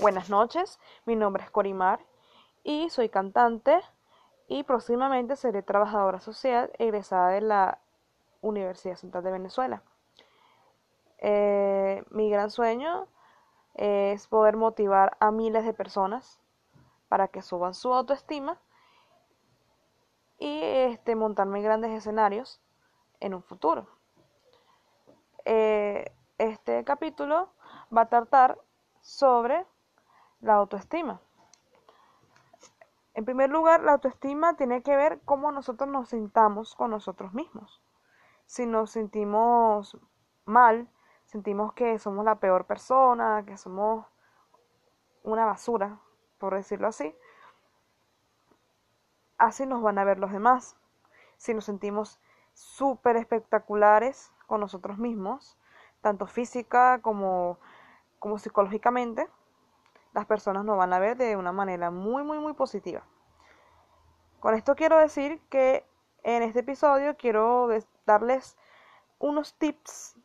Buenas noches, mi nombre es Corimar y soy cantante y próximamente seré trabajadora social egresada de la Universidad Central de Venezuela. Eh, mi gran sueño es poder motivar a miles de personas para que suban su autoestima y este, montarme grandes escenarios en un futuro. Eh, este capítulo va a tratar sobre la autoestima. En primer lugar, la autoestima tiene que ver cómo nosotros nos sintamos con nosotros mismos. Si nos sentimos mal, sentimos que somos la peor persona, que somos una basura, por decirlo así, así nos van a ver los demás. Si nos sentimos súper espectaculares con nosotros mismos, tanto física como, como psicológicamente, las personas nos van a ver de una manera muy, muy, muy positiva. Con esto quiero decir que en este episodio quiero darles unos tips,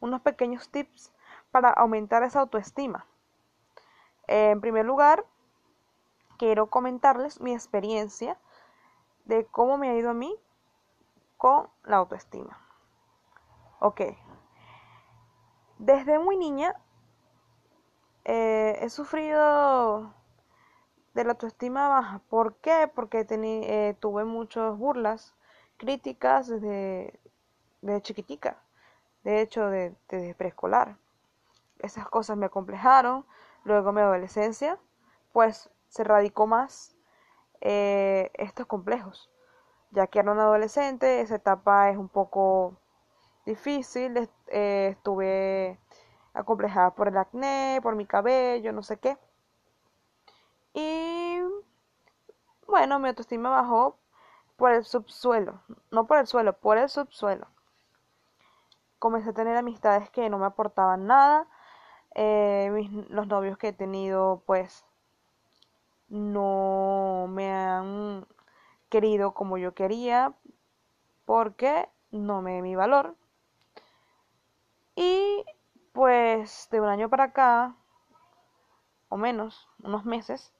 unos pequeños tips para aumentar esa autoestima. En primer lugar, quiero comentarles mi experiencia de cómo me ha ido a mí con la autoestima. Ok. Desde muy niña eh, he sufrido de la autoestima baja. ¿Por qué? Porque eh, tuve muchas burlas, críticas desde, chiquitica, de hecho, desde preescolar. Esas cosas me acomplejaron. Luego mi adolescencia, pues se radicó más eh, estos complejos. Ya que era un adolescente, esa etapa es un poco difícil. estuve acomplejada por el acné, por mi cabello, no sé qué. Y bueno, mi autoestima bajó por el subsuelo, no por el suelo, por el subsuelo. Comencé a tener amistades que no me aportaban nada. Eh, los novios que he tenido, pues, no me han querido como yo quería porque no me di mi valor. Y pues de un año para acá, o menos, unos meses,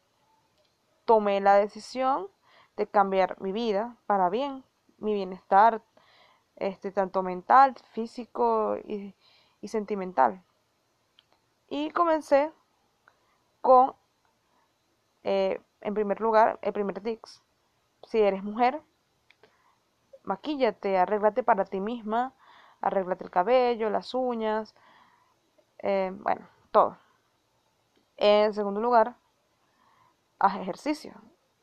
tomé la decisión de cambiar mi vida para bien, mi bienestar, este, tanto mental, físico y, sentimental. Y comencé con, eh, en primer lugar, el primer tips. Si eres mujer, maquíllate, arréglate para ti misma, arréglate el cabello, las uñas, eh, bueno, todo. En segundo lugar, haz ejercicio.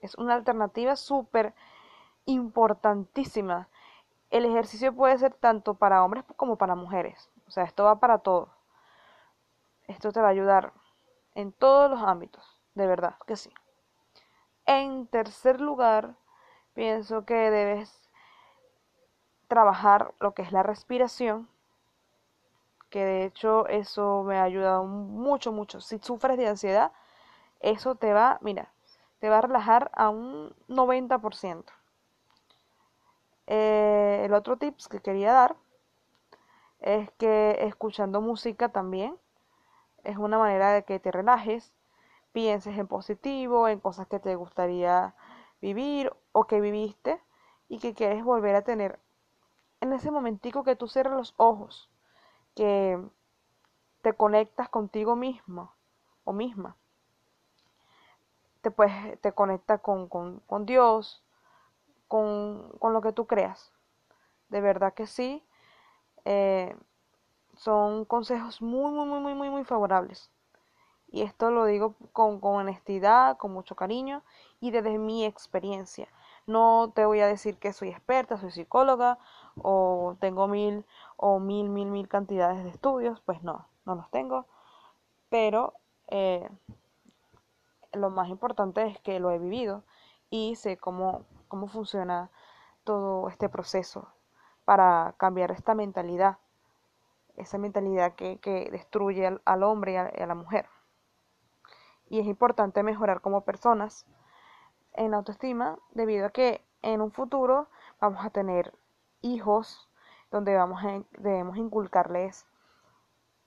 Es una alternativa súper importantísima. El ejercicio puede ser tanto para hombres como para mujeres. O sea, esto va para todos. Esto te va a ayudar en todos los ámbitos. De verdad que sí. En tercer lugar, pienso que debes trabajar lo que es la respiración que de hecho eso me ha ayudado mucho, mucho. Si sufres de ansiedad, eso te va, mira, te va a relajar a un 90%. Eh, el otro tips que quería dar es que escuchando música también es una manera de que te relajes, pienses en positivo, en cosas que te gustaría vivir o que viviste y que quieres volver a tener en ese momentico que tú cierras los ojos que te conectas contigo mismo o misma. Te, pues, te conecta con, Dios, con, lo que tú creas. De verdad que sí. Eh, son consejos muy, muy, muy, muy, muy, muy favorables. Y esto lo digo con, con honestidad, con mucho cariño y desde mi experiencia. No te voy a decir que soy experta, soy psicóloga o tengo mil o mil, mil, mil cantidades de estudios, pues no, no los tengo. Pero eh, lo más importante es que lo he vivido y sé cómo, cómo funciona todo este proceso para cambiar esta mentalidad, esa mentalidad que, destruye al, hombre y a la mujer. Y es importante mejorar como personas en autoestima debido a que en un futuro vamos a tener hijos donde vamos debemos inculcarles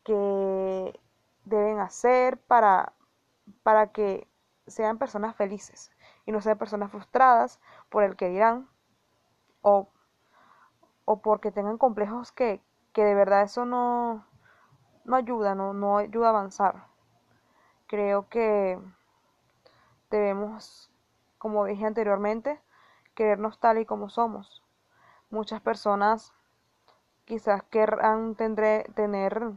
qué deben hacer para para que sean personas felices y no sean personas frustradas por el que dirán o, o porque tengan complejos que, que de verdad eso no, no ayuda, no, no ayuda a avanzar. Creo que debemos, como dije anteriormente, querernos tal y como somos. Muchas personas quizás querrán tendré, tener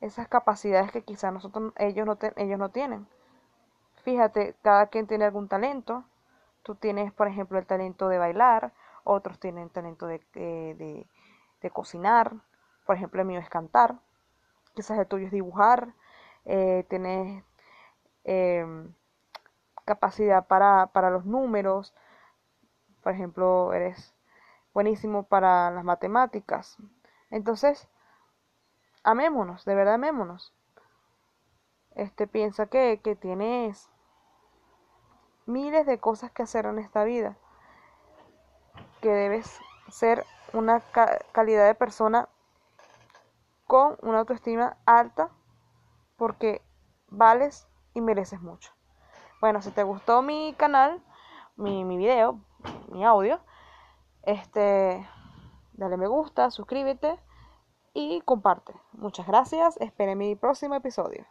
esas capacidades que quizás nosotros ellos no, ellos no tienen. Fíjate, cada quien tiene algún talento. Tú tienes, por ejemplo, el talento de bailar, otros tienen talento de, de, de cocinar, por ejemplo, el mío es cantar, quizás el tuyo es dibujar, eh, tienes em, capacidad para, para los números, por ejemplo, eres buenísimo para las matemáticas. Entonces, amémonos, de verdad amémonos. Este piensa que, que tienes miles de cosas que hacer en esta vida, que debes ser una calidad de persona con una autoestima alta porque vales y mereces mucho. Bueno, si te gustó mi canal, mi, mi video, mi audio, este, dale me gusta, suscríbete y comparte. Muchas gracias, espere mi próximo episodio.